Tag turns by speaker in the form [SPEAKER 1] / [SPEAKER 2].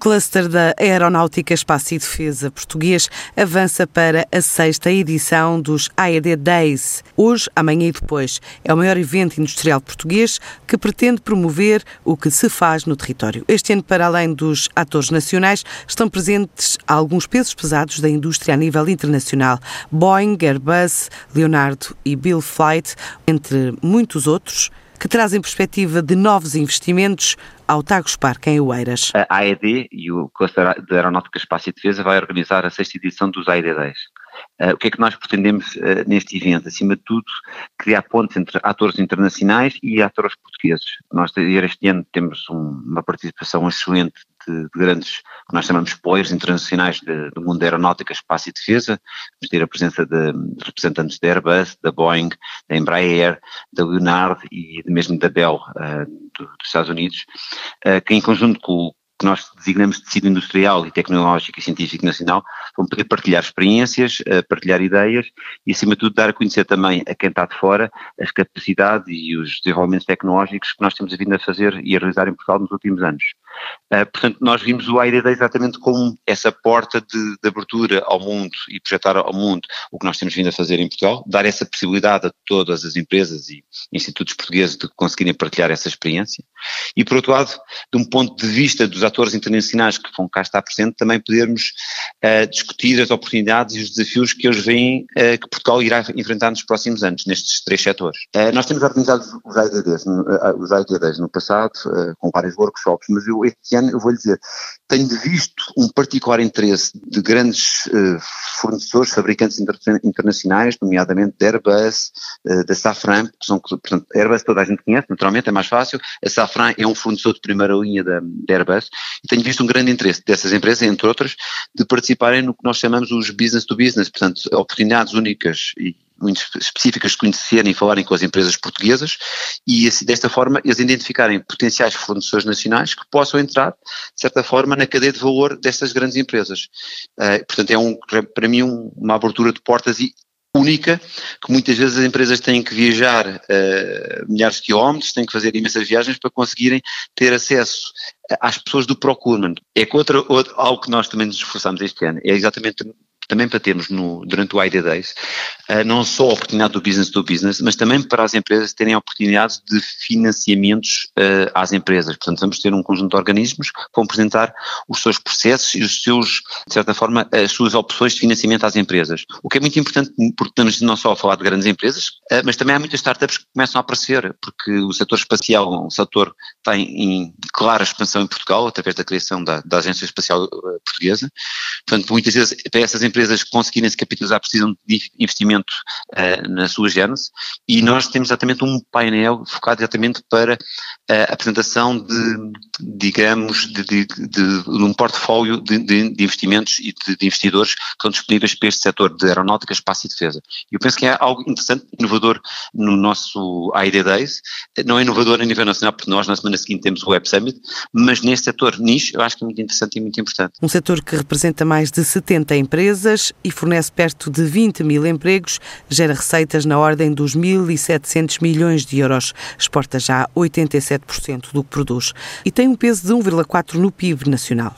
[SPEAKER 1] cluster da Aeronáutica, Espaço e Defesa português avança para a sexta edição dos AED Days. Hoje, amanhã e depois. É o maior evento industrial português que pretende promover o que se faz no território. Este ano, para além dos atores nacionais, estão presentes alguns pesos pesados da indústria a nível internacional. Boeing, Airbus, Leonardo e Bill Flight, entre muitos outros que trazem perspectiva de novos investimentos ao Tagus Parque em Oeiras.
[SPEAKER 2] A AED e o Cluster de Aeronáutica, Espaço e Defesa vai organizar a sexta edição dos AED 10. Uh, o que é que nós pretendemos uh, neste evento? Acima de tudo, criar pontes entre atores internacionais e atores portugueses. Nós este ano temos um, uma participação excelente de, de, grandes, que nós chamamos players internacionais do mundo da aeronáutica, espaço e defesa. Vamos ter a presença de, de, representantes da Airbus, da Boeing, da Embraer, da Leonardo e mesmo da Bell uh, do, dos Estados Unidos, que em conjunto com, que nós designamos de tecido industrial e tecnológico e científico nacional, vão poder partilhar experiências, eh, partilhar ideias e, acima de tudo, dar a conhecer também a quem está de fora as capacidades e os desenvolvimentos tecnológicos que nós temos vindo a fazer e a realizar em Portugal nos últimos anos. Uh, portanto, nós vimos o AIDD exatamente como essa porta de, de, abertura ao mundo e projetar ao mundo o que nós temos vindo a fazer em Portugal, dar essa possibilidade a todas as empresas e institutos portugueses de conseguirem partilhar essa experiência. E, por outro lado, de um ponto de vista dos atores internacionais que vão cá estar presentes, também podermos uh, discutir as oportunidades e os desafios que eles veem uh, que Portugal irá enfrentar nos próximos anos, nestes três setores. nós temos organizado os os AIDDs no passado, com vários workshops, mas eu este ano, eu vou lhe dizer, tenho visto um particular interesse de grandes uh, fornecedores, fabricantes inter internacionais, nomeadamente da Airbus, uh, da Safran, que são, portanto, a Airbus toda a gente conhece, naturalmente é mais fácil, a Safran é um fornecedor de primeira linha da, da Airbus, e tenho visto um grande interesse dessas empresas, entre outras, de participarem no que nós chamamos os business to business, portanto, oportunidades únicas e muito específicas de conhecerem e falarem com as empresas portuguesas e assim, desta forma eles identificarem potenciais fornecedores nacionais que possam entrar, de certa forma, na cadeia de valor destas grandes empresas. Uh, portanto, é um, para mim um, uma abertura de portas e única, que muitas vezes as empresas têm que viajar uh, milhares de quilómetros, têm que fazer imensas viagens para conseguirem ter acesso às pessoas do procurement. É que outra, outra, algo que nós também nos esforçamos este ano, é exatamente também para termos no, durante o ID Days, não só a oportunidade do business to business, mas também para as empresas terem oportunidades de financiamentos uh, às empresas. Portanto, vamos ter um conjunto de organismos que vão apresentar os seus processos e os seus, de certa forma, as suas opções de financiamento às empresas. O que é muito importante, porque estamos não só a falar de grandes empresas, uh, mas também há muitas startups que começam a aparecer, porque o setor espacial é um setor que tem em clara expansão em Portugal, através da criação da, da Agência Espacial Portuguesa. Portanto, muitas vezes, para essas empresas conseguirem se capitalizar precisam de investimento uh, na sua gênese e nós temos exatamente um painel focado exatamente para a apresentação de, digamos, de, de, de, de um portfólio de, investimentos e de, investidores que estão disponíveis para este setor de aeronáutica, espaço e defesa. Eu penso que é algo interessante, inovador no nosso AID Days, não é inovador a nível nacional, porque nós na semana seguinte temos o Web Summit, mas neste setor nicho eu acho que é muito interessante e muito importante.
[SPEAKER 1] Um setor que representa mais de 70 empresas e fornece perto de 20 mil empregos, gera receitas na ordem dos 1.700 milhões de euros, exporta já 87% do que produz e tem um peso de 1,4 no PIB nacional.